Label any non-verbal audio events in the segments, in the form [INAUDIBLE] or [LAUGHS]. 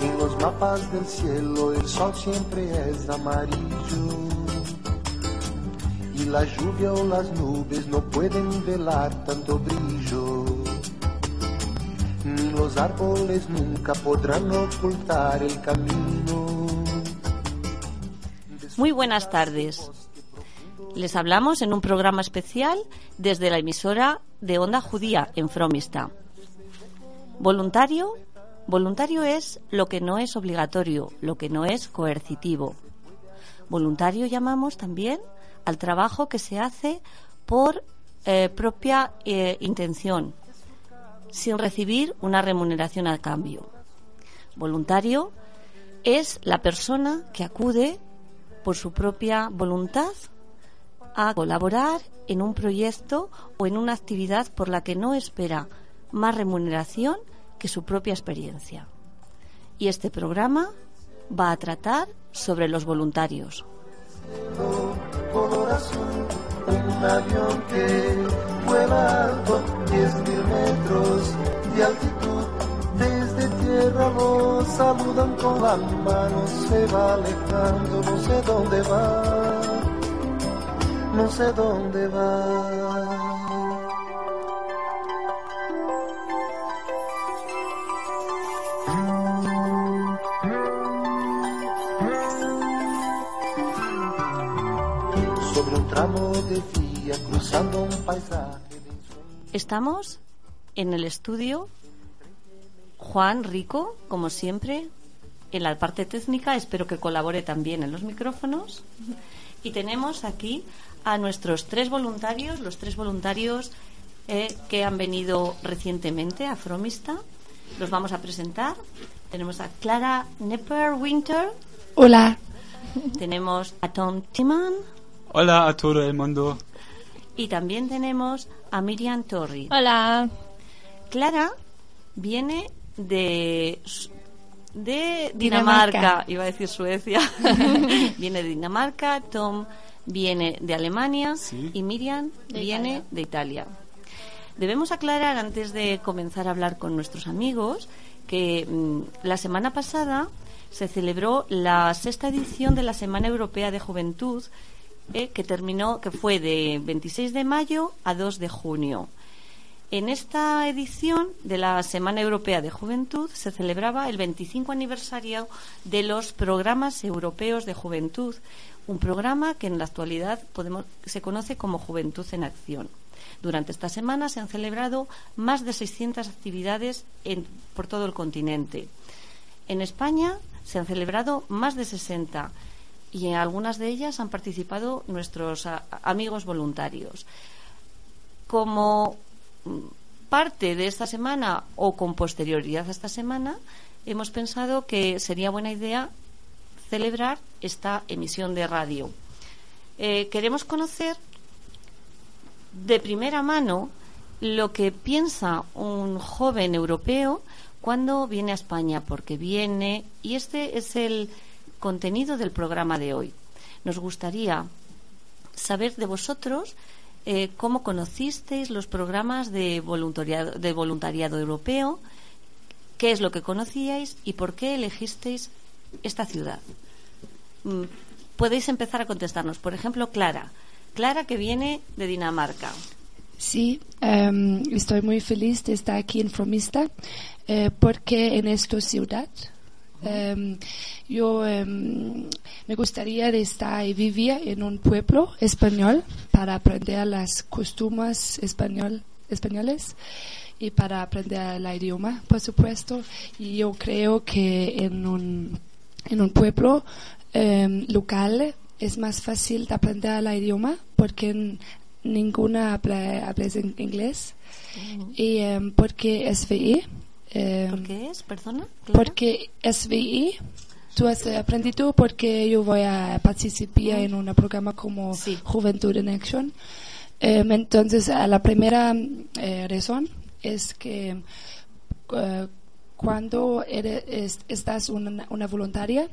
En los mapas del cielo el sol siempre es amarillo y la lluvia o las nubes no pueden velar tanto brillo. Ni los árboles nunca podrán ocultar el camino. Muy buenas tardes. Les hablamos en un programa especial desde la emisora de Onda Judía en Fromista. Voluntario. Voluntario es lo que no es obligatorio, lo que no es coercitivo. Voluntario llamamos también al trabajo que se hace por eh, propia eh, intención, sin recibir una remuneración a cambio. Voluntario es la persona que acude por su propia voluntad a colaborar en un proyecto o en una actividad por la que no espera más remuneración que su propia experiencia. Y este programa va a tratar sobre los voluntarios. La mano, se va alejando, no sé dónde va, no sé dónde va. Sobre un tramo de vía, cruzando un paisaje de ensueño. Estamos en el estudio Juan Rico, como siempre, en la parte técnica. Espero que colabore también en los micrófonos. Y tenemos aquí a nuestros tres voluntarios, los tres voluntarios eh, que han venido recientemente a Fromista. Los vamos a presentar. Tenemos a Clara Nepper Winter, Hola. tenemos a Tom Timan Hola a todo el mundo. y también tenemos a Miriam Torri. Hola. Clara viene de de Dinamarca, Dinamarca. iba a decir Suecia. [LAUGHS] [LAUGHS] viene de Dinamarca, Tom viene de Alemania Sí. y Miriam De viene Italia. de Italia. Debemos aclarar antes de comenzar a hablar con nuestros amigos que mm, la semana pasada se celebró la sexta edición de la Semana Europea de Juventud eh, que terminó que fue de 26 de mayo a 2 de junio. En esta edición de la Semana Europea de Juventud se celebraba el 25 aniversario de los programas europeos de juventud, un programa que en la actualidad podemos- se conoce como Juventud en Acción. Durante esta semana se han celebrado más de 600 actividades por todo el continente. En España se han celebrado más de 60 y en algunas de ellas han participado nuestros amigos voluntarios como parte de esta semana o con posterioridad a esta semana, hemos pensado que sería buena idea celebrar esta emisión de radio. Eh, queremos conocer de primera mano lo que piensa un joven europeo cuando viene a España, porque viene, y este es el contenido del programa de hoy. Nos gustaría saber de vosotros eh, cómo conocisteis los programas de voluntariado, europeo, qué es lo que conocíais y por qué elegisteis esta ciudad. Mm, Podéis empezar a contestarnos. Por ejemplo, Clara. Clara que viene de Dinamarca. Sí, em, estoy muy feliz de estar aquí en Fromista eh, porque en esta ciudad em, yo em, me gustaría estar y vivir en un pueblo español para aprender las costumbres español, españoles y para aprender el idioma, por supuesto. Y yo creo que en un, en un pueblo em, local es más fácil de aprender el idioma porque ninguna habla, habla inglés. Y em, porque SVI em, ¿Por qué es? Perdona. Clara? porque SVI tú has aprendido porque yo voy a participar en un programa como Sí. Juventud en Acción Em, entonces la primera eh, razón es que eh, cuando eres, es- estás una, una voluntaria,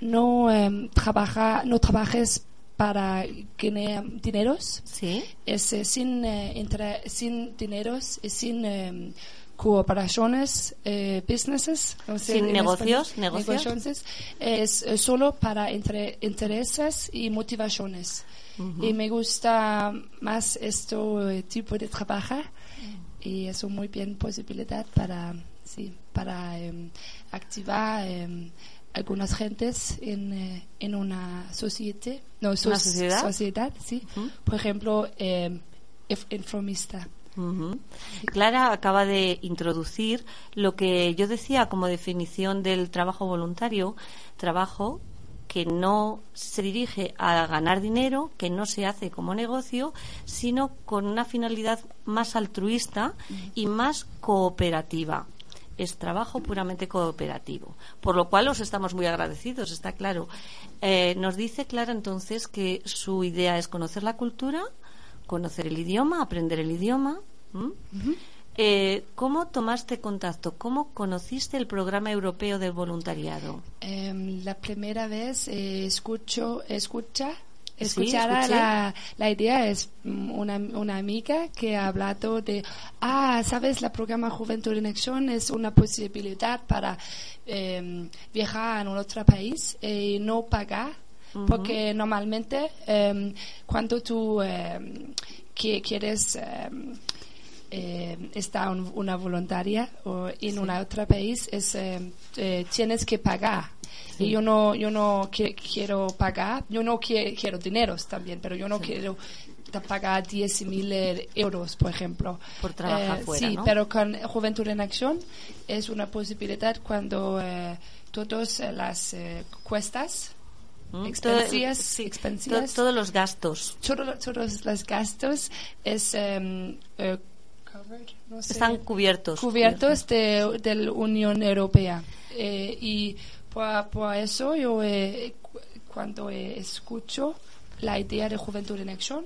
no, em, trabaja, no trabajes para ganar dineros, Sí. es eh, sin, eh, entre- sin dineros y sin em, cooperaciones, eh, businesses, no sé, Sin en negocios, español, negocios. es eh, solo para entre- intereses y motivaciones. Y me gusta más este tipo de trabajo y es una muy bien posibilidad para, sí, para em, activar em, algunas gentes en, eh, en una sociedad. No, so- ¿Una sociedad? sociedad, sí. Por ejemplo, em, Clara acaba de introducir lo que yo decía como definición del trabajo voluntario, trabajo que no se dirige a ganar dinero, que no se hace como negocio, sino con una finalidad más altruista y más cooperativa. Es trabajo puramente cooperativo, por lo cual os estamos muy agradecidos, está claro. Eh, nos dice Clara entonces que su idea es conocer la cultura, conocer el idioma, aprender el idioma. ¿m? Eh, ¿Cómo tomaste contacto? ¿Cómo conociste el programa europeo del voluntariado? Em, la primera vez eh, escucho, escucha, Sí, escuchar escuché. la, la idea es mm, una, una amiga que ha hablado de, ah, sabes, el programa Juventud en Acción es una posibilidad para em, viajar a un otro país y no pagar, porque normalmente em, cuando tú em, qui- quieres em, eh, está un- una voluntaria o en un otro país es eh, tienes que pagar. Y yo no yo no qui- quiero pagar. Yo no qui- quiero dineros también pero yo no quiero ta- pagar 10 mil euros por ejemplo. Por trabajar Eh, fuera, sí ¿no? pero con Juventud en Acción es una posibilidad cuando eh, todas las eh, cuestas ¿m? Expensias, Todo- sí, expensias. to- todos los gastos todo- todos los gastos es eh, covered, no sé. están cubiertos. cubiertos de, de la Unión Europea. Eh, y por, por eso yo eh, cu- cuando eh, escucho la idea de Juventud en Acción,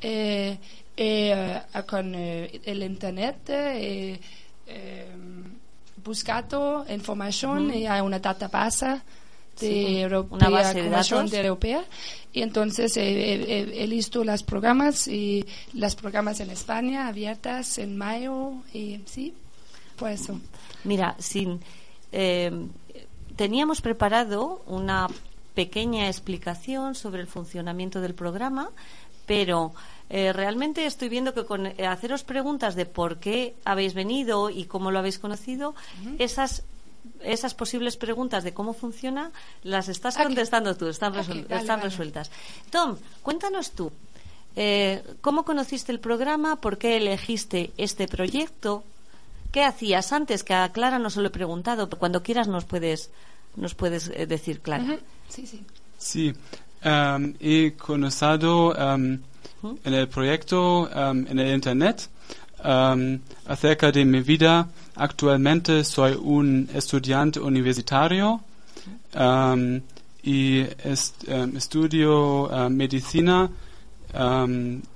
eh, eh, con el Internet buscado información y hay una database de Sí, Europea, una base de datos. de Europea y entonces eh, he, he- he visto los programas y las programas en España abiertas en mayo y sí, por eso. Mira, sin, eh, teníamos preparado una pequeña explicación sobre el funcionamiento del programa, pero eh, realmente estoy viendo que con eh, haceros preguntas de por qué habéis venido y cómo lo habéis conocido, esas esas posibles preguntas de cómo funciona las estás contestando tú, están, están vale. resueltas. Tom, cuéntanos tú, eh, ¿cómo conociste el programa? ¿Por qué elegiste este proyecto? ¿Qué hacías antes? Que a Clara no se lo he preguntado, pero cuando quieras nos puedes, nos puedes eh, decir, Clara. Sí, sí. Sí, em, he conocido em, en el proyecto em, en el Internet em, acerca de mi vida. Actualmente soy un estudiante universitario em, y em, estudio medicina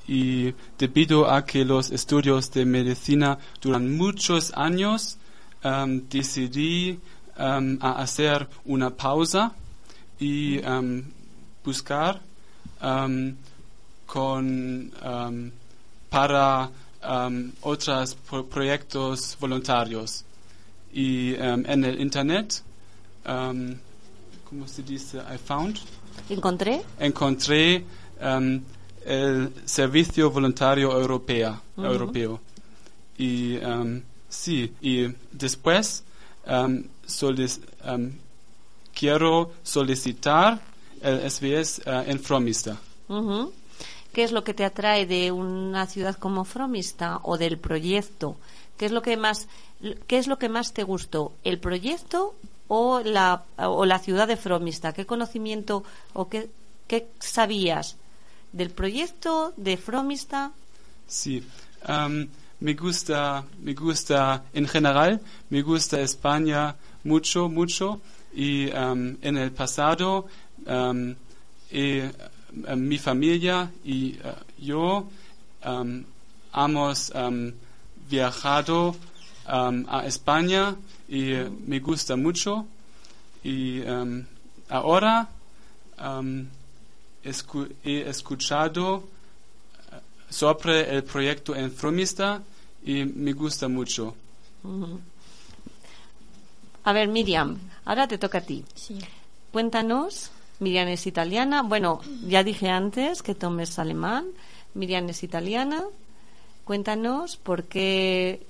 y debido a que los estudios de medicina duran muchos años, decidí hacer una pausa y buscar con para em, otros pro- proyectos voluntarios y em, en el internet em, ¿cómo se dice? I found Encontré encontré em, el servicio voluntario europeo Ujú. europeo y em, sí y después solic- quiero solicitar el SBS eh, en Fromista. ¿Qué es lo que te atrae de una ciudad como Fromista o del proyecto? ¿Qué es lo que más, qué es lo que más te gustó? ¿El proyecto o la, o la ciudad de Fromista? ¿Qué conocimiento o qué, qué sabías del proyecto de Fromista? Sí, em, me gusta, me gusta en general, me gusta España mucho, mucho y em, en el pasado em, he- mi familia y eh, yo em, hemos em, viajado um, a España y eh, me gusta mucho. Y um, ahora um, escu- he escuchado eh, sobre el proyecto en Fromista y me gusta mucho. A ver, Miriam, ahora te toca a ti. Sí. Cuéntanos, Miriam es italiana. Bueno, ya dije antes que Tom es alemán. Miriam es italiana. Cuéntanos por qué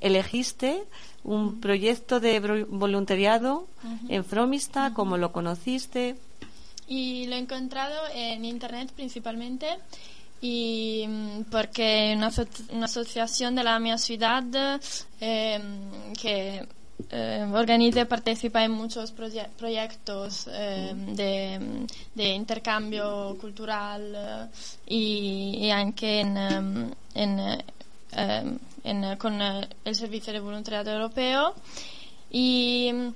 elegiste un proyecto de voluntariado en Fromista, cómo lo conociste. Y lo he encontrado en internet principalmente y mm, porque una, aso- una asociación de la mi ciudad eh, que eh, organiza y participa en muchos proye- proyectos eh, de, de intercambio cultural eh, y, y anche en, em, en, em, en- con eh, el Servicio de Voluntariado Europeo y em,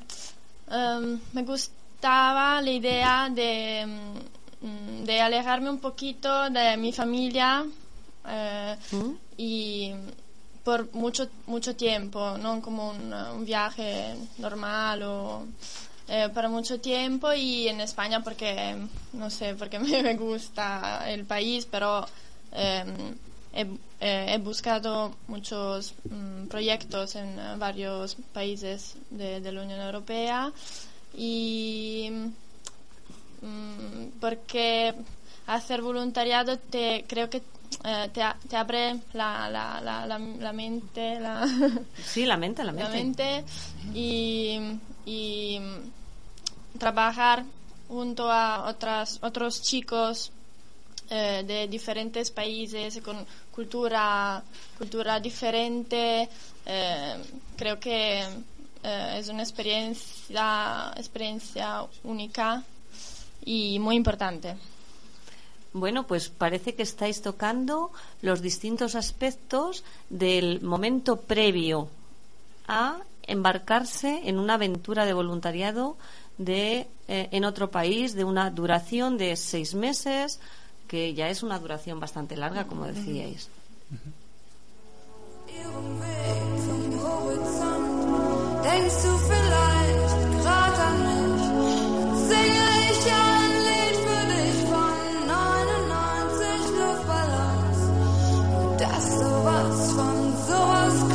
me gustaba la idea de, mm, de alejarme un poquito de mi familia eh, ¿Mm? y por mucho mucho tiempo, no como un, viaje normal o eh, para mucho tiempo y en España porque no sé porque [LAUGHS] me gusta el país, pero he, eh, he buscado muchos mm, proyectos en eh, varios países de, la Unión Europea y mm, porque hacer voluntariado te creo que eh, te, te abre la, la, la, la, la mente la, [LAUGHS] Sí, la mente, la la mente. mente y, y trabajar junto a otras, otros chicos eh, de diferentes países con cultura, cultura diferente. eh, creo que eh, es una experiencia, experiencia única y muy importante. Bueno, pues parece que estáis tocando los distintos aspectos del momento previo a embarcarse en una aventura de voluntariado de, eh, en otro país de una duración de seis meses, que ya es una duración bastante larga, como decíais. Dass sowas von sowas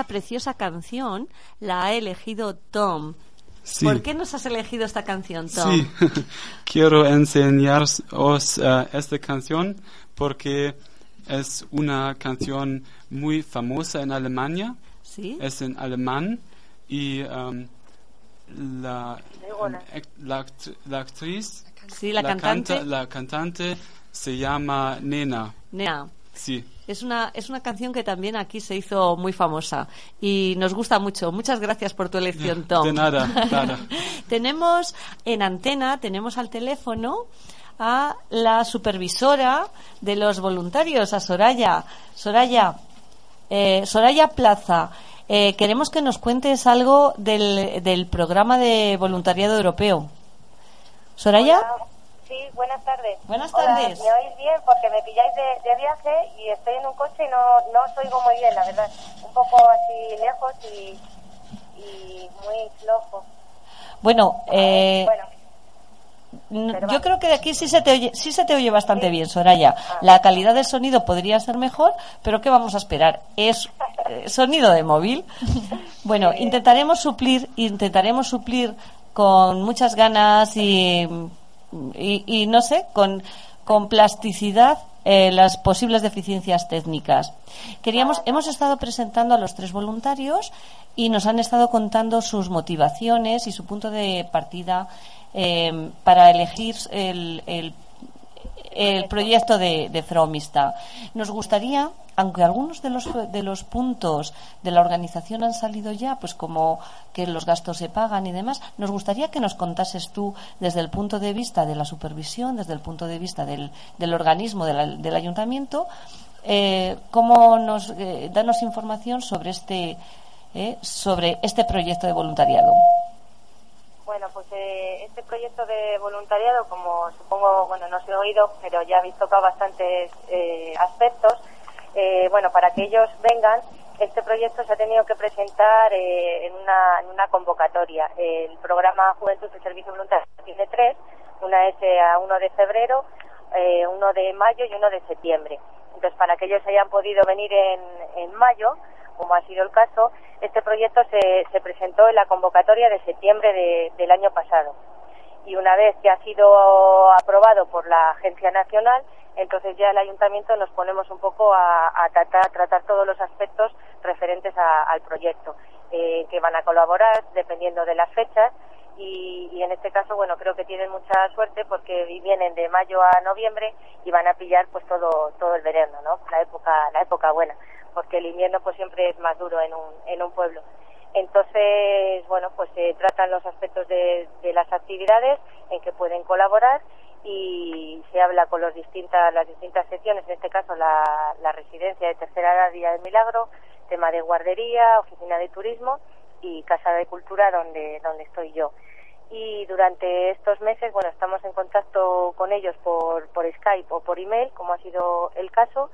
esta preciosa canción la ha elegido Tom. Sí. ¿Por qué nos has elegido esta canción, Tom? Sí, [LAUGHS] quiero enseñaros eh, esta canción porque es una canción muy famosa en Alemania, ¿Sí? es en alemán y um, la, la, la actriz, Sí, la, cantante. canta- la cantante se llama Nena. Nea. Sí, Es una, es una canción que también aquí se hizo muy famosa y nos gusta mucho. Muchas gracias por tu elección, Tom. De nada, nada. [LAUGHS] tenemos en antena, tenemos al teléfono a la supervisora de los voluntarios, a Soraya. Soraya, eh, Soraya Plaza, eh, queremos que nos cuentes algo del, del programa de voluntariado europeo. Soraya. Hola. Sí, buenas tardes. Buenas Hola, tardes. ¿Me oís bien? Porque me pilláis de, de viaje y estoy en un coche y no, no os oigo muy bien, la verdad. Un poco así lejos y, y muy flojo. Bueno, eh, bueno, pero yo va. creo que de aquí sí se te oye, sí se te oye bastante bien, Soraya. La calidad del sonido podría ser mejor, pero ¿qué vamos a esperar? Es eh, [LAUGHS] sonido de móvil. Bueno, intentaremos suplir, intentaremos suplir con muchas ganas y, y, y no sé, con, con plasticidad eh, las posibles deficiencias técnicas. Queríamos, hemos estado presentando a los tres voluntarios y nos han estado contando sus motivaciones y su punto de partida eh, para elegir el, el el proyecto de, de Fromista. Nos gustaría, aunque algunos de los, de los puntos de la organización han salido ya, pues como que los gastos se pagan y demás, nos gustaría que nos contases tú desde el punto de vista de la supervisión, desde el punto de vista del, del organismo del ayuntamiento, eh, cómo nos, eh, danos información sobre este, eh, sobre este proyecto de voluntariado. Bueno, pues eh, este proyecto de voluntariado, como supongo, bueno, no se ha oído, pero ya habéis tocado bastantes eh, aspectos. Eh, bueno, para que ellos vengan, este proyecto se ha tenido que presentar eh, en, una, en una convocatoria. El programa Juventud de Servicio Voluntario tiene tres. Una es eh, a 1 de febrero, eh, uno de mayo y uno de septiembre. Entonces, para que ellos hayan podido venir en, en mayo, como ha sido el caso, este proyecto se, se presentó en la convocatoria de septiembre de- del año pasado. Y una vez que ha sido aprobado por la Agencia Nacional, entonces ya el Ayuntamiento nos ponemos un poco a, a tratar, tratar todos los aspectos referentes a- al proyecto, eh, que van a colaborar dependiendo de las fechas. Y, y en este caso, bueno, creo que tienen mucha suerte porque vienen de mayo a noviembre y van a pillar pues todo, todo el verano, ¿no? La época, la época buena, porque el invierno pues siempre es más duro en un, en un pueblo. Entonces, bueno, pues se tratan los aspectos de, de las actividades en que pueden colaborar y se habla con los distintas, las distintas secciones, en este caso la, la residencia de tercera edad Día del Milagro, tema de guardería, oficina de turismo y casa de cultura donde, donde estoy yo. Y durante estos meses, bueno, estamos en contacto con ellos por, por Skype o por email, como ha sido el caso,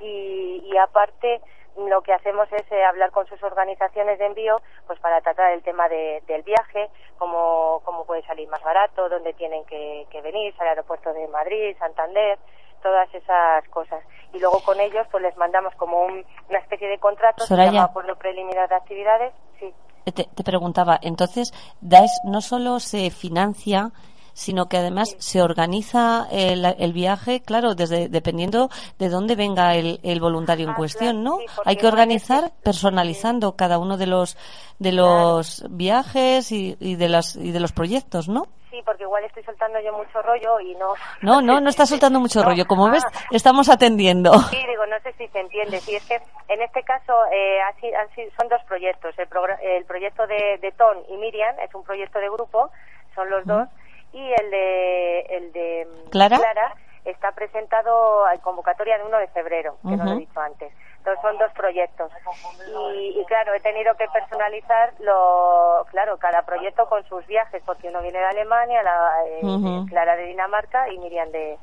y, y aparte lo que hacemos es eh, hablar con sus organizaciones de envío pues para tratar el tema de- del viaje, cómo, cómo puede salir más barato, dónde tienen que, que venir, al aeropuerto de Madrid, Santander, todas esas cosas. Y luego con ellos pues les mandamos como un- una especie de contrato, se Soraya. llama Acuerdo Preliminar de Actividades, sí. Eh, Te, te preguntaba, entonces, dais, no solo se financia, sino que además se organiza el, el viaje, claro, desde dependiendo de dónde venga el, el voluntario en Ah, cuestión, ¿no? sí, Hay que organizar personalizando cada uno de los de los viajes y, y de las y de los proyectos, ¿no? Sí, porque igual estoy soltando yo mucho rollo y no... No, no, no está soltando [LAUGHS] mucho No. rollo. Como ves, Ah. estamos atendiendo. Sí, digo, no sé si se entiende. Sí, es que en este caso eh, así, así son dos proyectos. El, el proyecto de, de Ton y Miriam es un proyecto de grupo, son los dos, y el de, el de mm, ¿Clara? está presentado a convocatoria de 1 de febrero, que no lo he dicho antes. Entonces son dos proyectos. Y, y claro, he tenido que personalizar lo, claro, cada proyecto con sus viajes, porque uno viene de Alemania, la, eh. Clara de Dinamarca y Miriam de,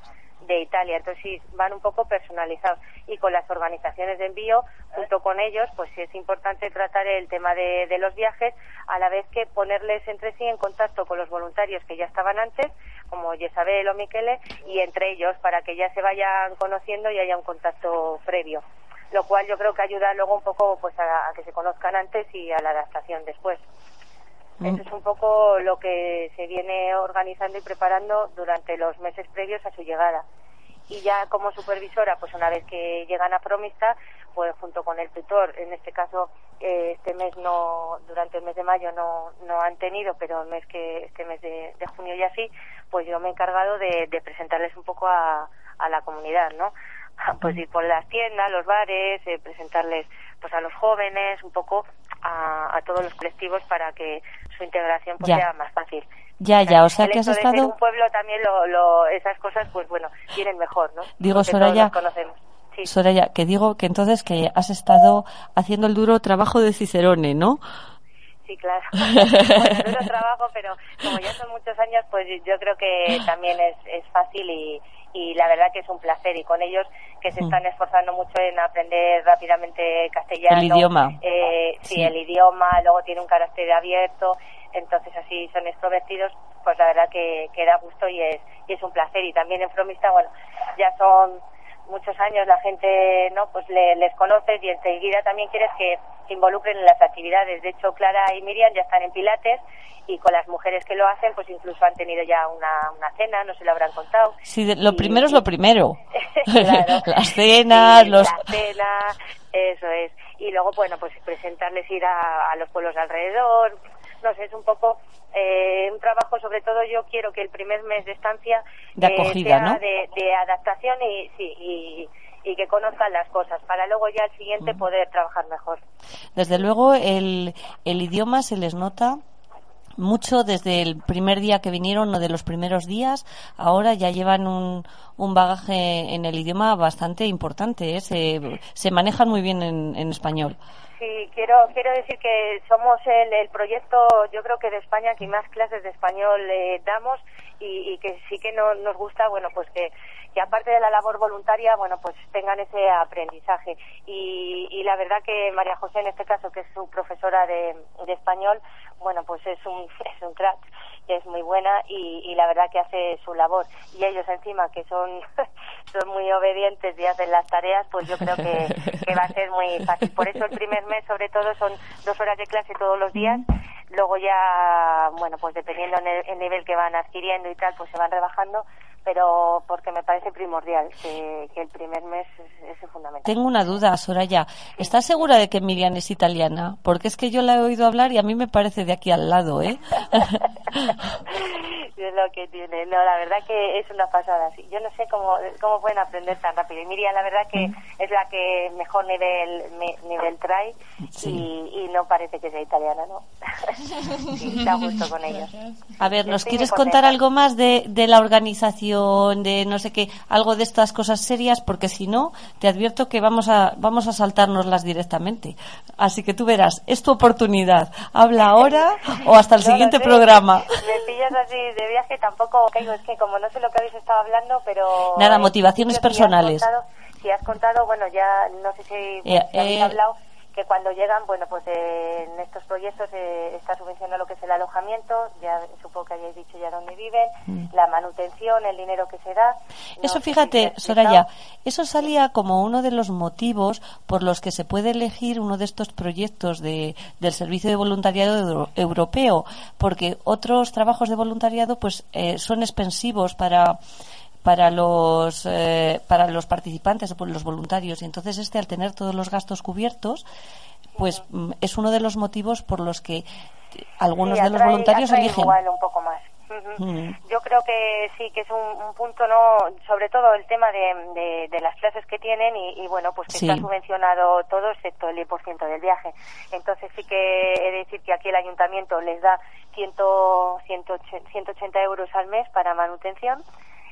de Italia. Entonces van un poco personalizados. Y con las organizaciones de envío, junto con ellos, pues sí es importante tratar el tema de, de los viajes, a la vez que ponerles entre sí en contacto con los voluntarios que ya estaban antes, como Yesabel o Miquele, y entre ellos, para que ya se vayan conociendo y haya un contacto previo. Lo cual yo creo que ayuda luego un poco pues a, a que se conozcan antes y a la adaptación después. Eso es un poco lo que se viene organizando y preparando durante los meses previos a su llegada. Y ya como supervisora, pues una vez que llegan a Promista, pues junto con el tutor, en este caso eh, este mes no, durante el mes de mayo no, no han tenido, pero el mes que, este mes de, de junio ya sí, pues yo me he encargado de, de presentarles un poco a, a la comunidad, ¿no? [LAUGHS] pues ir por las tiendas, los bares, eh, presentarles pues a los jóvenes, un poco a, a todos los colectivos para que su integración pues Ya. sea más fácil. Ya, ya, o sea que has estado... un pueblo también lo, lo- esas cosas pues bueno vienen mejor, ¿no? Digo, Porque Soraya. Sí. Soraya, que digo que entonces que has estado haciendo el duro trabajo de Cicerone, ¿no? Sí, claro. [LAUGHS] Bueno, duro trabajo, pero como ya son muchos años, pues yo creo que también es, es fácil y, y la verdad que es un placer. Y con ellos que se Mm. están esforzando mucho en aprender rápidamente castellano. El idioma. Eh, sí, Sí. el idioma, luego tiene un carácter abierto, entonces así son extrovertidos, pues la verdad que, que da gusto y es, y es un placer. Y también en Fromista, bueno, ya son muchos años la gente no pues le- les conoces y enseguida también quieres que se involucren en las actividades de hecho Clara y Miriam ya están en Pilates y con las mujeres que lo hacen pues incluso han tenido ya una, una cena no se lo habrán contado Sí, de- lo Y- primero es lo primero. [LAUGHS] [LAUGHS] Claro. Las cenas, Sí, los... la cena, eso es. Y luego, bueno, pues presentarles ir a, a los pueblos de alrededor. No sé, es un poco eh, un trabajo, sobre todo yo quiero que el primer mes de estancia De eh, acogida, sea ¿no? de, de adaptación y, sí, y, y que conozcan las cosas para luego ya al siguiente poder trabajar mejor. Desde luego el, el idioma se les nota mucho desde el primer día que vinieron o de los primeros días. Ahora ya llevan un, un bagaje en el idioma bastante importante. ¿eh? Se, se manejan muy bien en, en español. Sí, quiero, quiero decir que somos el, el proyecto, yo creo que de España que más clases de español eh, damos y, y que sí que no, nos gusta, bueno, pues que, que aparte de la labor voluntaria, bueno, pues tengan ese aprendizaje. Y, y la verdad que María José, en este caso, que es su profesora de, de español, bueno, pues es un, [LAUGHS] es un crack, es muy buena y, y la verdad que hace su labor. Y ellos encima, que son, [LAUGHS] son muy obedientes y hacen las tareas, pues yo creo que, que va a ser muy fácil. Por eso el primer mes, sobre todo, son dos horas de clase todos los días. Luego ya, bueno, pues dependiendo en el, el nivel que van adquiriendo y tal, pues se van rebajando. Pero porque me parece primordial que, que el primer mes es, es fundamental. Tengo una duda, Soraya. ¿Estás segura de que Miriam es italiana? Porque es que yo la he oído hablar y a mí me parece de aquí al lado, ¿eh? [LAUGHS] es lo que tiene. No, la verdad que es una pasada. Yo no sé cómo, cómo pueden aprender tan rápido. Y Miriam, la verdad que es la que mejor nivel me- nivel trae Sí. y, y no parece que sea italiana, ¿no? [LAUGHS] sí, da gusto con ellos. A ver, ¿nos quieres contar algo más de, de la organización, de no sé qué, algo de estas cosas serias? Porque si no, te advierto que vamos a, vamos a saltárnoslas directamente. Así que tú verás, es tu oportunidad. Habla ahora o hasta el [LAUGHS] No siguiente sé. programa. Me pillas así de viaje, tampoco caigo. Es que como no sé lo que habéis estado hablando, pero... Nada, motivaciones si has personales. contado- Si has contado, bueno, ya no sé si, Eh, si habéis eh, hablado que cuando llegan, bueno, pues eh, en estos proyectos eh, está subvencionado lo que es el alojamiento, ya supongo que hayáis dicho ya dónde viven, la manutención, el dinero que se da. Mm. Eso fíjate. Soraya, eso salía como uno de los motivos por los que se puede elegir uno de estos proyectos de, del Servicio de Voluntariado Euro- Europeo, porque otros trabajos de voluntariado pues eh, son expensivos para para los eh, para los participantes pues, los voluntarios y entonces este al tener todos los gastos cubiertos pues mm, es uno de los motivos por los que algunos Sí, de los voluntarios eligen igual un poco más. Mm. Yo creo que sí, que es un, un punto, no, sobre todo el tema de, de, de las clases que tienen y, y bueno, pues que Sí. está subvencionado todo excepto el 10% del viaje. Entonces sí que he de decir que aquí el ayuntamiento les da 100, 180, 180 euros al mes para manutención.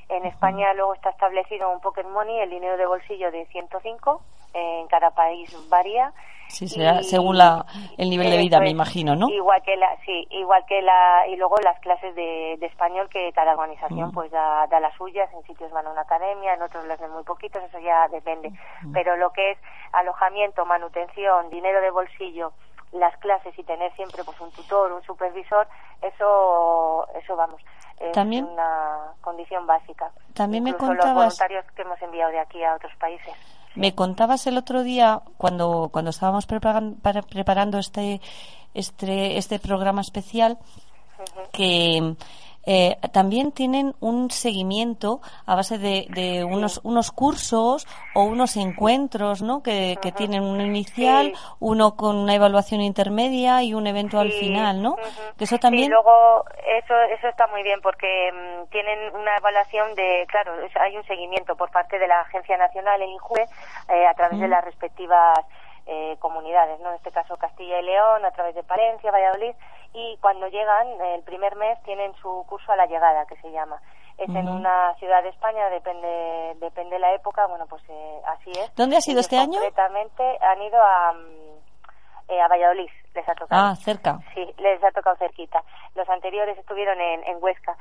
En España luego está establecido un pocket money, el dinero de bolsillo de 105. En cada país varía. Sí, será Y- según la, el nivel de vida, me imagino, ¿no? Igual que la, sí, igual que la, y luego las clases de, de español que cada organización Mm. pues da, da las suyas, en sitios van a una academia, en otros les dan muy poquitos, eso ya depende. Mm. Pero lo que es alojamiento, manutención, dinero de bolsillo, las clases y tener siempre pues un tutor, un supervisor, eso, eso vamos, es También- una condición básica. También me Incluso los contabas- voluntarios que hemos enviado de aquí a otros países. Me contabas el otro día, cuando, cuando estábamos preparan- para- preparando este, este, este programa especial, que eh, también tienen un seguimiento a base de, de unos, unos cursos o unos encuentros, ¿no? Que, que tienen un inicial, Sí. uno con una evaluación intermedia y un evento al final, ¿no? Que eso también. Sí, luego eso eso está muy bien porque mm, tienen una evaluación de, claro, es- hay un seguimiento por parte de la Agencia Nacional, el INJUE, eh, a través de las respectivas eh, comunidades, ¿no? En este caso Castilla y León, a través de Palencia, Valladolid, y cuando llegan, el primer mes tienen su curso a la llegada, que se llama. Es en una ciudad de España, depende depende la época, bueno, pues eh, así es. ¿Dónde ha sido este año? Concretamente han ido a, mm, eh, a Valladolid, les ha tocado. Ah, cerca. Sí, les ha tocado cerquita. Los anteriores estuvieron en, en Huesca.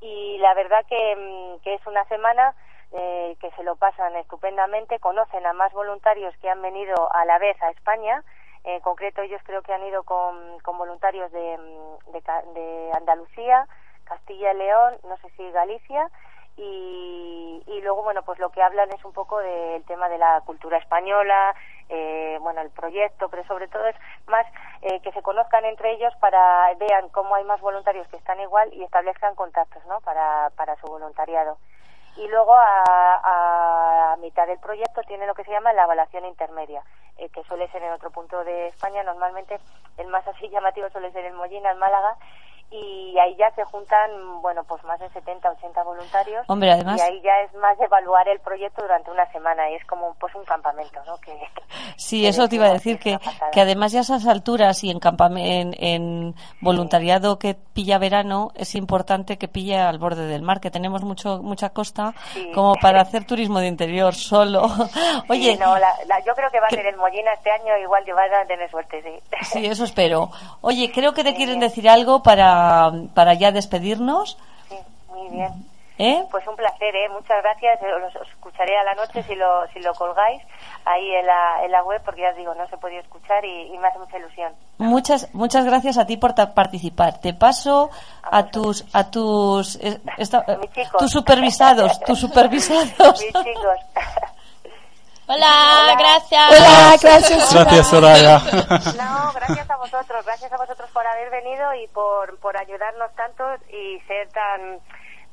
Y la verdad que, mm, que es una semana eh, que se lo pasan estupendamente, conocen a más voluntarios que han venido a la vez a España. En concreto, ellos creo que han ido con, voluntarios de, mm, de, de Andalucía, Castilla y León, no sé si Galicia, y, y luego, bueno, pues lo que hablan es un poco del tema de la cultura española, eh, bueno, el proyecto, pero sobre todo es más eh, que se conozcan entre ellos para vean cómo hay más voluntarios que están igual y establezcan contactos, ¿no? Para, para su voluntariado. Y luego a, a mitad del proyecto tiene lo que se llama la evaluación intermedia, eh, que suele ser en otro punto de España. Normalmente el más así llamativo suele ser en Mollina, en Málaga. Y ahí ya se juntan, bueno, pues más de 70, 80 voluntarios. Hombre, además- Y ahí ya es más evaluar el proyecto durante una semana y es como pues un campamento, ¿no? Que, Sí, que eso te iba a decir que que, además ya a esas alturas y en, en, en voluntariado que pilla verano es importante que pille al borde del mar, que tenemos mucho mucha costa Sí. como [LAUGHS] para hacer turismo de interior solo. [LAUGHS] Oye, Sí, no, la- la- yo creo que va a ser el Mollina este año, igual que van a tener suerte, sí. sí, eso espero. Oye, [LAUGHS] creo que te quieren decir algo para, para ya despedirnos, Sí, muy bien. ¿eh? Pues un placer, ¿eh? Muchas gracias. Eh, Os os escucharé a la noche si lo, si lo colgáis ahí en la, en la web, porque ya os digo, no se podía escuchar y, y me hace mucha ilusión. Muchas muchas gracias a ti por participar. Te paso a tus a tus esta- tus supervisados, tus [LAUGHS] supervisados. Mis chicos. [LAUGHS] Hola, gracias. Hola, gracias. Gracias, Soraya. No, gracias a vosotros, gracias a vosotros por haber venido y por, por ayudarnos tanto y ser tan,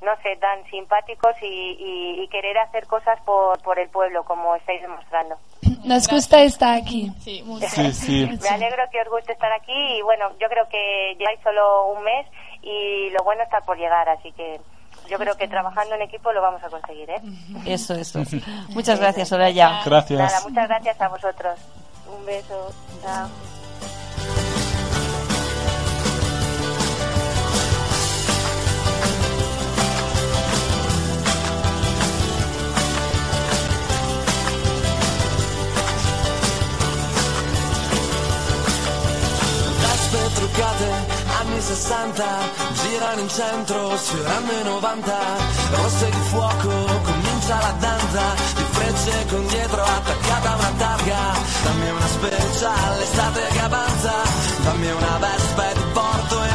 no sé, tan simpáticos y, y- y querer hacer cosas por, por el pueblo, como estáis demostrando. Nos gusta estar aquí. Sí, mucho. Sí, sí. Me alegro que os guste estar aquí y bueno, yo creo que lleváis solo un mes y lo bueno está por llegar, así que yo creo que trabajando en equipo lo vamos a conseguir, ¿eh? [LAUGHS] Eso, eso. [LAUGHS] Muchas gracias, Soraya. Nada, Gracias. muchas gracias a vosotros. Un beso. Chao. Anni 60, girano in centro, sfiorando i 90, rosse di fuoco, comincia la danza, di frecce con dietro attaccata a una targa, dammi una special, estate che avanza, dammi una vespa e ti porto in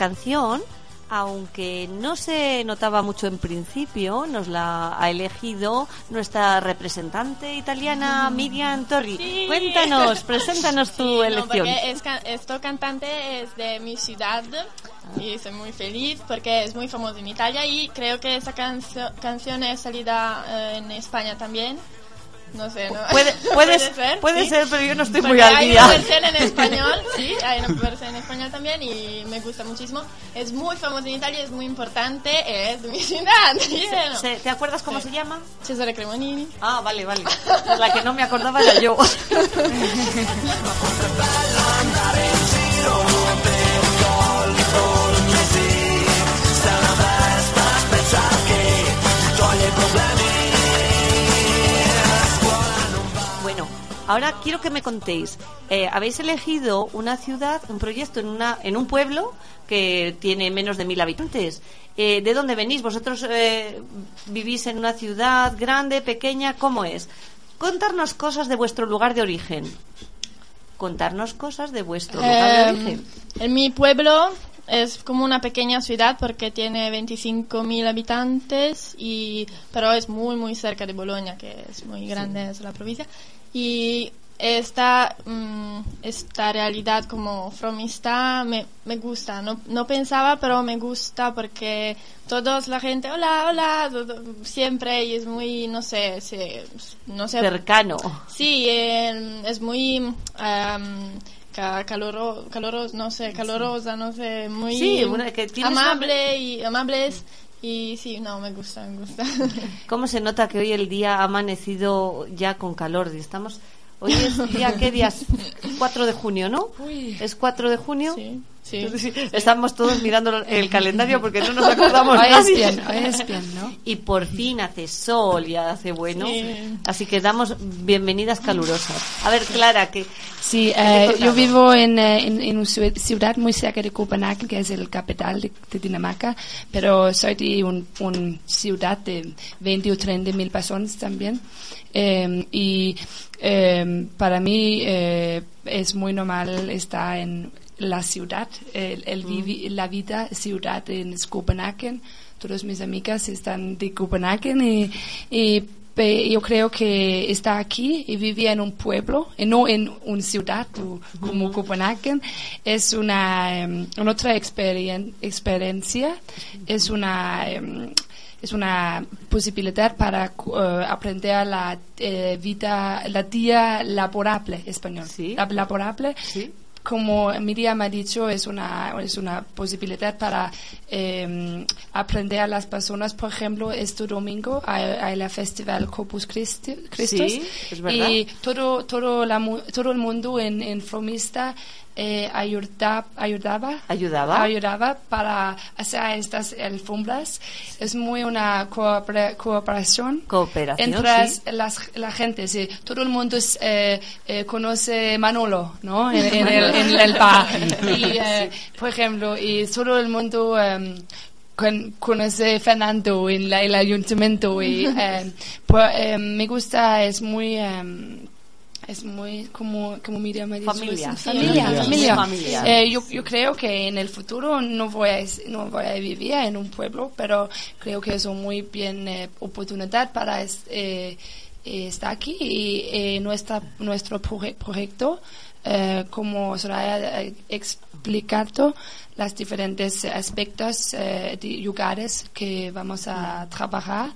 canción, aunque no se notaba mucho en principio, nos la ha elegido nuestra representante italiana Miriam Torri. Sí. Cuéntanos, [LAUGHS] preséntanos tu Sí, no, elección. porque es, esto cantante es de mi ciudad y estoy muy feliz porque es muy famoso en Italia y creo que esta cancio- canción es salida eh, en España también. No sé, ¿no? Puede, [LAUGHS] puede, ser, puede sí. ser, pero yo no estoy Porque muy al hay día. una versión en español, [LAUGHS] sí, hay una versión en español también y me gusta muchísimo. Es muy famoso en Italia, es muy importante, es mi ciudad. bueno. Se- ¿Te acuerdas cómo Sí. se llama? Cesare Cremonini. Ah, vale, vale. [LAUGHS] La que no me acordaba era yo. Ahora quiero que me contéis. eh, habéis elegido una ciudad, un proyecto en, una, en un pueblo que tiene menos de mil habitantes. Eh, ¿De dónde venís? ¿Vosotros eh, vivís en una ciudad grande, pequeña? ¿Cómo es? Contarnos cosas de vuestro lugar de origen. Contarnos cosas de vuestro lugar de Eh, origen. en mi pueblo es como una pequeña ciudad porque tiene 25.000 habitantes, y, pero es muy, muy cerca de Bolonia, que es muy grande, es la provincia. Y esta, mm, esta realidad como fromista me, me gusta. No, no pensaba, pero me gusta porque todos la gente, hola, hola, todo- siempre, y es muy, no sé, se- no sé, Cercano. Sí, eh, es muy ca- caloro, caloros, no sé, calorosa, no sé, muy Sí, una que amable y amables y sí, no, me gusta, me gusta. [LAUGHS] ¿Cómo se nota que hoy el día ha amanecido ya con calor? Y Estamos, hoy es día, ¿qué día? es? 4 de junio, ¿no? ¿Es 4 de junio? Sí, sí. Sí, Estamos todos mirando el [LAUGHS] calendario porque no nos acordamos Hoy es bien, hoy es bien, ¿no? Y por fin hace sol y hace bueno. Sí. Así que damos bienvenidas calurosas. A ver, Clara, que Sí, eh, yo vivo en, eh, en, en una ciu- ciudad muy cerca de Copenhague, que es el capital de, de Dinamarca, pero soy de un- una ciudad de 20 o 30 mil personas también. Eh, y eh, para mí eh, es muy normal estar en la ciudad, el, el vivi- la vida ciudad en Copenhague. Todas mis amigas están de Copenhague y, yo creo que está aquí y vivía en un pueblo, y no en una ciudad como Copenhague. Es una, em, una otra experien- experiencia, es una, em, es una posibilidad para eh, aprender la eh, vida, la día laborable español. Sí. La- laborable Sí. Como Miriam ha dicho, es una, es una posibilidad para eh, aprender a las personas. Por ejemplo, este domingo hay, hay la festival Corpus Christi, Christus Sí, es verdad. y todo, todo, la, todo el mundo en, en Fromista eh, ayuda- ayudaba, Ayudaba. ayudaba para hacer estas alfombras. Es muy una coopera- cooperación Cooperación, entre sí. las, la gente, sí. Todo el mundo es, eh, eh, conoce Manolo, ¿no? [LAUGHS] En, en el, en el bar. Y, por ejemplo, y todo el mundo em, con- conoce Fernando en la- el ayuntamiento. Y, [LAUGHS] em, pues, em, me gusta, es muy... es muy como como Miriam ha dicho, Familia. es familia, familia. familia. Eh, yo, yo creo que en el futuro no voy a, no voy a vivir en un pueblo, pero creo que es una muy bien eh, oportunidad para es- eh, estar aquí y eh, nuestra, nuestro proje- proyecto, eh, como Soraya ha explicado, los diferentes aspectos eh, de lugares que vamos a trabajar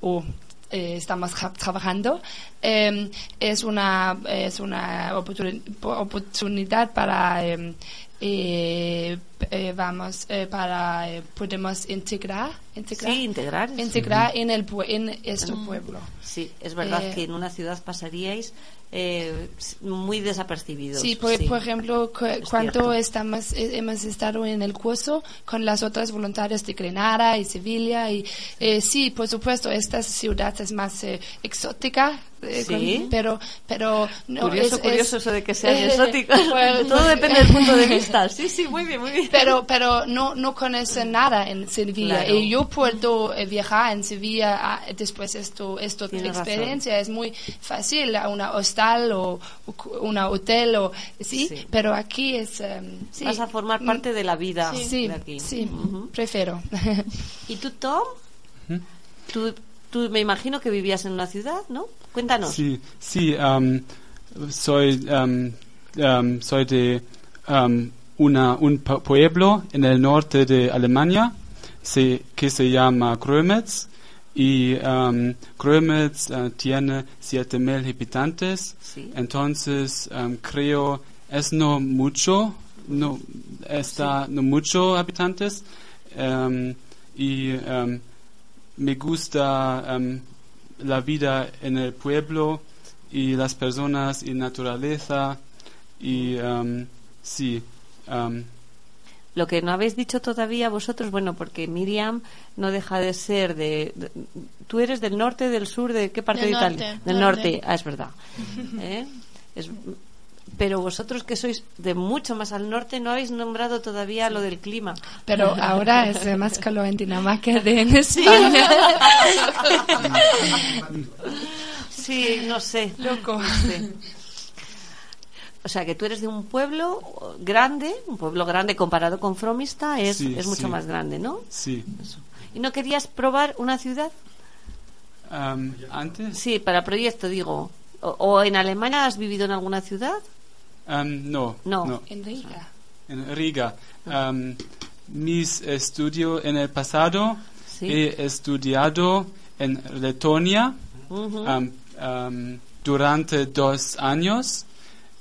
o eh, estamos tra- trabajando. Eh, es una es una oportuni- oportunidad para eh, eh, eh, vamos para podemos integrar integrar Sí, integrar. integrar en el en este pueblo Sí, es verdad Eh, que en una ciudad pasaríais eh, muy desapercibidos. Sí, por, sí. por ejemplo, cu- Es cuando estamos, eh, hemos estado en el curso con las otras voluntarias de Grenada y Sevilla y eh, sí, por supuesto, esta ciudad es más eh, exótica, eh, Sí. con- pero, pero no, curioso, es- curioso es- eso de que sean eh, [LAUGHS] exóticos. [LAUGHS] pues- [LAUGHS] Todo depende del punto de vista. Sí, sí, muy bien, muy bien. pero pero no no conoce nada en Sevilla Claro. y yo puedo eh, viajar en Sevilla ah, después esto esto razón. experiencia es muy fácil a una hostal o, o una hotel o sí, Sí. pero aquí es sí. Vas a formar Mm, parte de la vida sí de aquí. sí Ujú. prefiero ¿Y tú, Tom? Tú, tú me imagino que vivías en una ciudad, ¿no? Cuéntanos. Sí, sí, soy, ähm, soy de una, un pu- pueblo en el norte de Alemania se, que se llama Grömitz y um, uh, tiene 7000 habitantes. Sí. Entonces um, creo es no mucho, no está no mucho habitantes um, y um, me gusta um, la vida en el pueblo y las personas y naturaleza y um, sí um, Lo que no habéis dicho todavía vosotros, bueno, porque Miriam no deja de ser de, de- tú eres del norte, del sur, de qué parte Del de Italia? norte, Del norte. norte, ah, es verdad. [LAUGHS] ¿Eh? Es- pero vosotros que sois de mucho más al norte no habéis nombrado todavía lo del clima. Pero ahora es más calor en Dinamarca de en España. [LAUGHS] Sí, no sé. Loco. No sé. O sea, que tú eres de un pueblo grande, un pueblo grande comparado con Fromista es, Sí, es mucho sí. más grande, ¿no? sí ¿Y no querías probar una ciudad? Um, antes Sí, para proyecto, digo. O, o en Alemania has vivido en alguna ciudad? Um, no, No. En Riga. en Riga. Um, mis estudios en el pasado Sí. he estudiado en Letonia um, um, durante dos años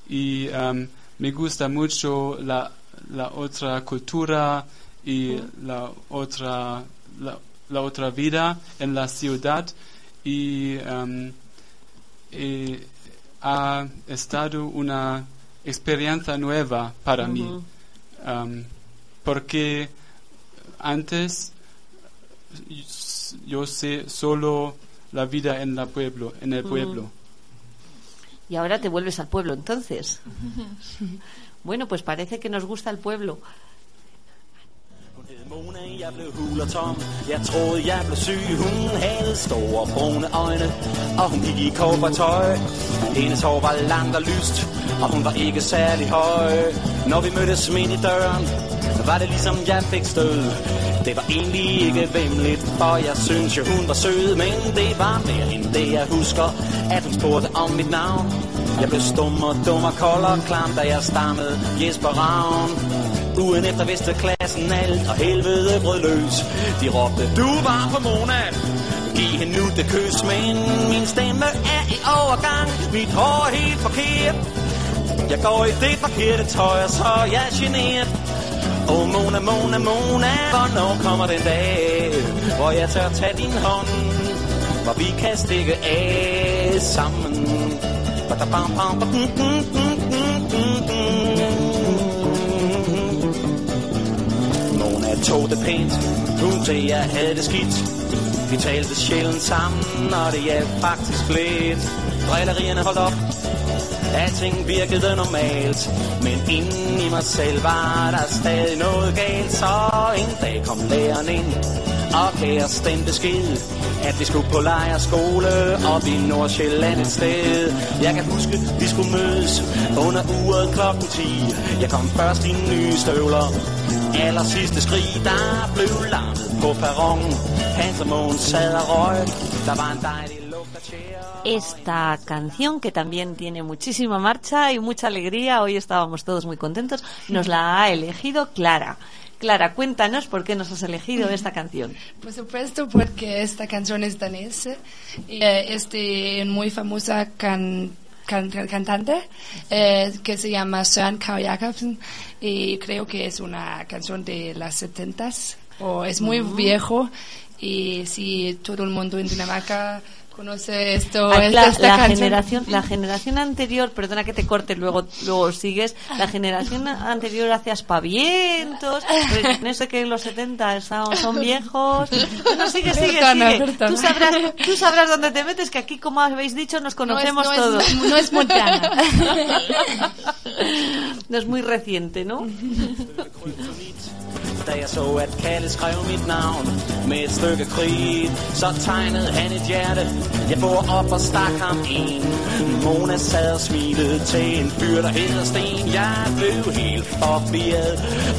y um, me gusta mucho la, la otra cultura y la otra la, la otra vida en la ciudad. Y um, ha estado una experiencia nueva para mí. Ujú. um, porque antes yo sé solo la vida en la pueblo en el pueblo Y ahora te vuelves al pueblo, entonces. [LAUGHS] bueno, pues parece que nos gusta el pueblo. Mona, jeg blev hul og tom. Jeg troede, jeg blev syg. Hun havde store brune øjne, og hun gik i tøj. Hendes hår var langt og lyst, og hun var ikke særlig høj. Når vi mødtes midt i døren, var det ligesom jeg fik stød. Det var egentlig ikke vemmeligt, for jeg synes jo hun var sød. Men det var mere end det, jeg husker, at hun spurgte om mit navn. Jeg blev stum og dum og kold og klam, da jeg stammede Jesper Ravn. Ugen efter vidste klassen alt, og helvede brød løs. De råbte, du var på Mona. Giv hende nu det kys, men min stemme er i overgang. Mit hår er helt forkert. Jeg går i det forkerte tøj, og så er jeg generet. Åh, oh, Mona, Mona, Mona, hvornår kommer den dag, hvor jeg tør tage din hånd, hvor vi kan stikke af sammen. Ba -da -bam -bam -bam -bam -bam -bam. Tog det pænt, hun sagde, jeg havde det skidt. Vi talte sjældent sammen, og det hjalp faktisk lidt. Drillerierne holdt op, Alting virkede normalt. Men inden i mig selv var der stadig noget galt. Så en dag kom læreren ind Og gav os den besked At vi skulle på lejerskole Op i Nordsjælland et sted. Jeg kan huske, vi skulle mødes Under uret klokken 10 Jeg kom først i nye støvler. Aller sidste skrig Der blev larmet på perron Hans og Mogens sad og røg Der var en dejlig Esta canción, que también tiene muchísima marcha y mucha alegría, hoy estábamos todos muy contentos, nos la ha elegido Clara. Clara, cuéntanos por qué nos has elegido esta canción. Por supuesto, porque esta canción es danesa. y, eh, es de muy famosa can- can- can- cantante eh, que se llama Søren Kragh Jacobsen y creo que es una canción de las setentas o es muy viejo y si todo el mundo en Dinamarca conoce esto, Ah, esta, la, esta la canción. generación, la generación anterior, perdona que te corte, luego, luego sigues, la generación anterior hace aspavientos, pues, no sé que en los 70 son, son viejos. No, sigue, sigue, sigue. Tú sabrás, tú sabrás dónde te metes, que aquí, como habéis dicho, nos conocemos no es, todos. No es, no es Montana. [LAUGHS] No es muy reciente, ¿no? [LAUGHS] Da jeg så, at Kalle skrev mit navn med et stykke kridt, så tegnede han et hjerte. Jeg får op og stak ham en. Mona sad og smilede til en fyr, der hedder Sten. Jeg blev helt forvirret,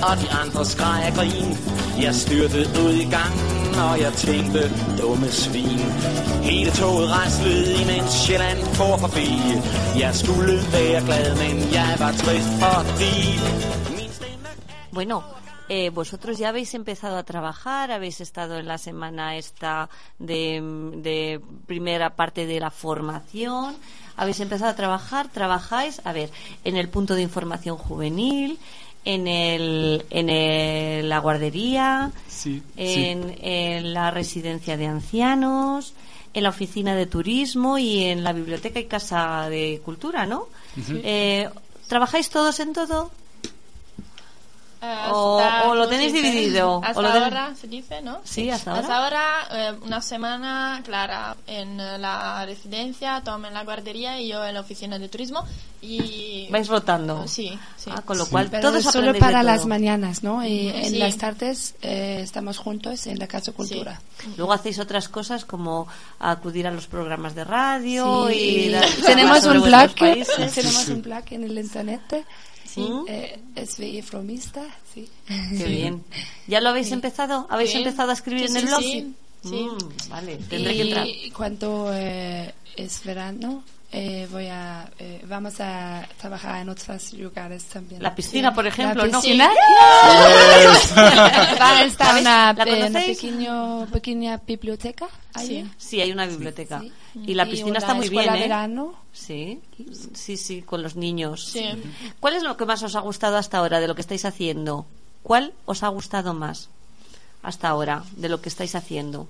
og de andre skreg af grin. Jeg styrtede ud i gangen, og jeg tænkte, dumme svin. Hele toget rejslede, imens Sjælland for forbi. Jeg skulle være glad, men jeg var trist, fordi min stemme Bueno, eh, vosotros ya habéis empezado a trabajar, habéis estado en la semana esta de, de primera parte de la formación, habéis empezado a trabajar, trabajáis, a ver, en el punto de información juvenil, en el, en el- la guardería, Sí, en, en la residencia de ancianos, en la oficina de turismo y en la biblioteca y casa de cultura, ¿no? Eh, ¿Trabajáis todos en todo? Eh, O- lo ¿cómo tenéis dice? dividido, Hasta ahora se dice, ¿no? Sí, hasta ahora. Hasta ahora, eh, una semana, Clara en la residencia, Tom en la guardería y yo en la oficina de turismo. Y ¿Vais rotando? Sí, sí. Ah, con lo cual Pero todos solo de para todo. las mañanas, ¿no? Y en Sí. las tardes eh, estamos juntos en la Casa Cultura. Luego hacéis otras cosas como acudir a los programas de radio Sí, y tenemos un blog, tenemos un blog en el internet. Sí, ¿Mm? eh, SVI Fromista, sí. Qué bien. ¿Ya lo habéis empezado? ¿Habéis Sí. empezado a escribir Sí, en el sí, blog? sí. Sí. Mm, vale, tendré que entrar. Y cuando eh, es verano, eh, voy a, eh, vamos a trabajar en otros lugares también. La piscina, por ejemplo, la ¿no? piscina. [LAUGHS] Va a estar una, ¿La eh, una pequeño, pequeña biblioteca allí. Sí. Sí, hay una biblioteca. Y la piscina una está muy bien, ¿eh? verano. Sí, sí, sí, con los niños. Sí. ¿Cuál es lo que más os ha gustado hasta ahora de lo que estáis haciendo? ¿Cuál os ha gustado más hasta ahora de lo que estáis haciendo?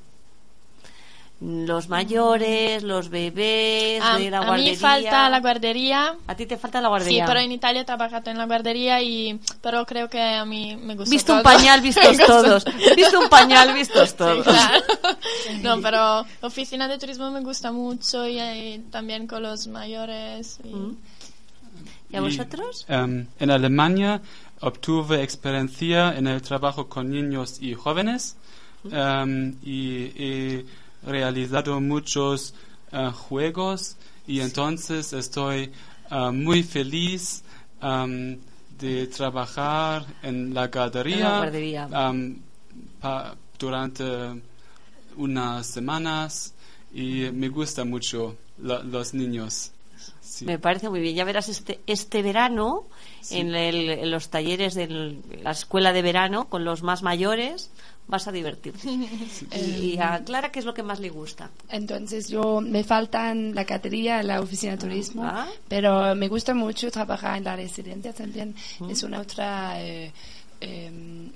Los mayores, los bebés, A, de la a guardería. mí falta la guardería. A ti te falta la Sí, guardería. pero en Italia he trabajado en la guardería y pero creo que a mí me gusta Visto un todo. pañal, vistos [LAUGHS] todos. Visto un pañal, vistos Sí, todos. claro. No, pero oficina de turismo me gusta mucho y, eh, también con los mayores. y- Mm. ¿Y a Y, vosotros? em, en Alemania obtuve experiencia en el trabajo con niños y jóvenes em, y realizado muchos eh, juegos y entonces estoy eh, muy feliz em, de trabajar en la guardería, em, durante unas semanas y me gusta mucho la- los niños. Sí. Me parece muy bien. Ya verás este, este verano en, el- en los talleres de la escuela de verano con los más mayores vas a divertirte. [LAUGHS] Y, y a Clara, ¿qué es lo que más le gusta? Entonces yo me faltan la catería, la oficina de turismo, Ah. pero me gusta mucho trabajar en la residencia también. Es una otra eh, eh, mm,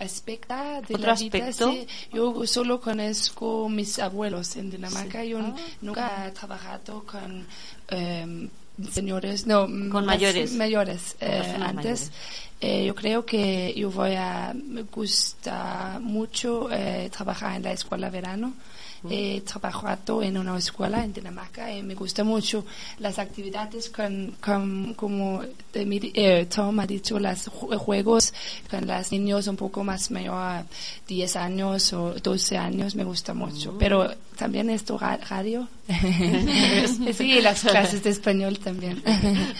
aspecto de ¿Otro la vida. aspecto? sí. Yo solo conozco mis abuelos en Dinamarca. Yo Ah. nunca he trabajado con eh, señores, no, Con mayores. mayores eh, antes. mayores. Eh, yo creo que yo voy a, me gusta mucho eh, trabajar en la escuela verano. He trabajado en una escuela en Dinamarca y me gusta mucho las actividades con, con- como eh, Tom ha dicho, los juegos con los niños un poco más mayor, 10 años o 12 años, me gusta mucho. Pero también esto ra- radio. [LAUGHS] sí, las clases de español también.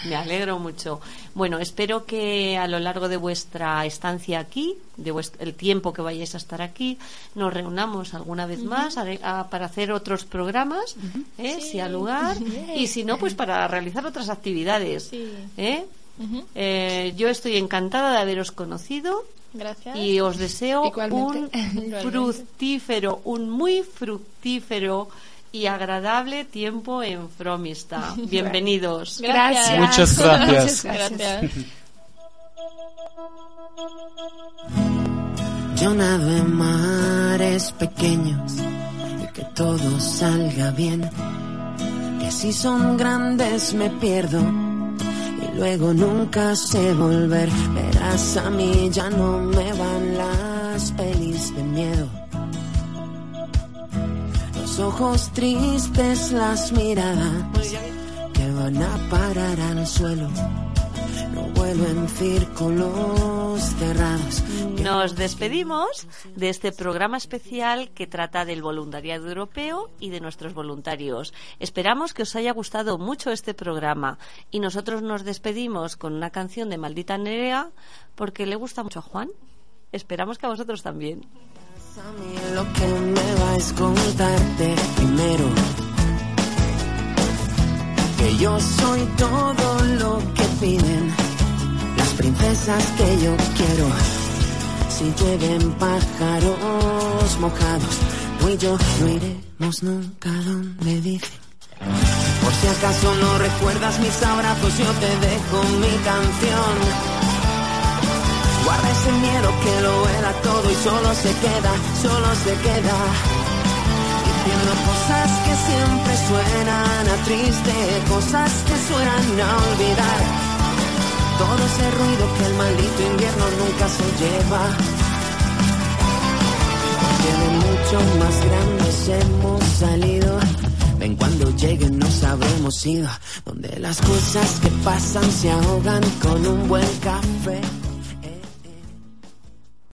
Me alegro mucho. Bueno, espero que a lo largo de vuestra estancia aquí, de el tiempo que vayáis a estar aquí, nos reunamos alguna vez más a- a- para hacer otros programas, ¿eh? si al lugar, [LAUGHS] y si no, pues para realizar otras actividades. Sí. ¿eh? Eh, yo estoy encantada de haberos conocido Gracias. y os deseo Igualmente. un [LAUGHS] Igualmente. fructífero, un muy fructífero y agradable tiempo en Fromista. [LAUGHS] Bienvenidos. Gracias. Muchas gracias. Gracias. Yo nado en mares pequeños y que todo salga bien. Que si son grandes me pierdo y luego nunca sé volver. Verás a mí ya no me van las pelis de miedo. Los ojos tristes, las miradas que van a parar al suelo. No vuelo en círculos cerrados. Nos despedimos de este programa especial que trata del voluntariado europeo y de nuestros voluntarios. Esperamos que os haya gustado mucho este programa y nosotros nos despedimos con una canción de Maldita Nerea porque le gusta mucho a Juan. Esperamos que a vosotros también. A mí lo que me va es contarte primero que yo soy todo lo que piden las princesas. que yo quiero. Si llueven pájaros mojados, tú y yo no iremos nunca donde dicen. Por si acaso no recuerdas mis abrazos, yo te dejo mi canción. Guarda ese miedo que lo era todo y solo se queda, solo se queda. Diciendo cosas que siempre suenan a triste, cosas que suenan a olvidar. Todo ese ruido que el maldito invierno nunca se lleva. Que de mucho más grandes hemos salido. Ven cuando lleguen nos habremos ido. Donde las cosas que pasan se ahogan con un buen café.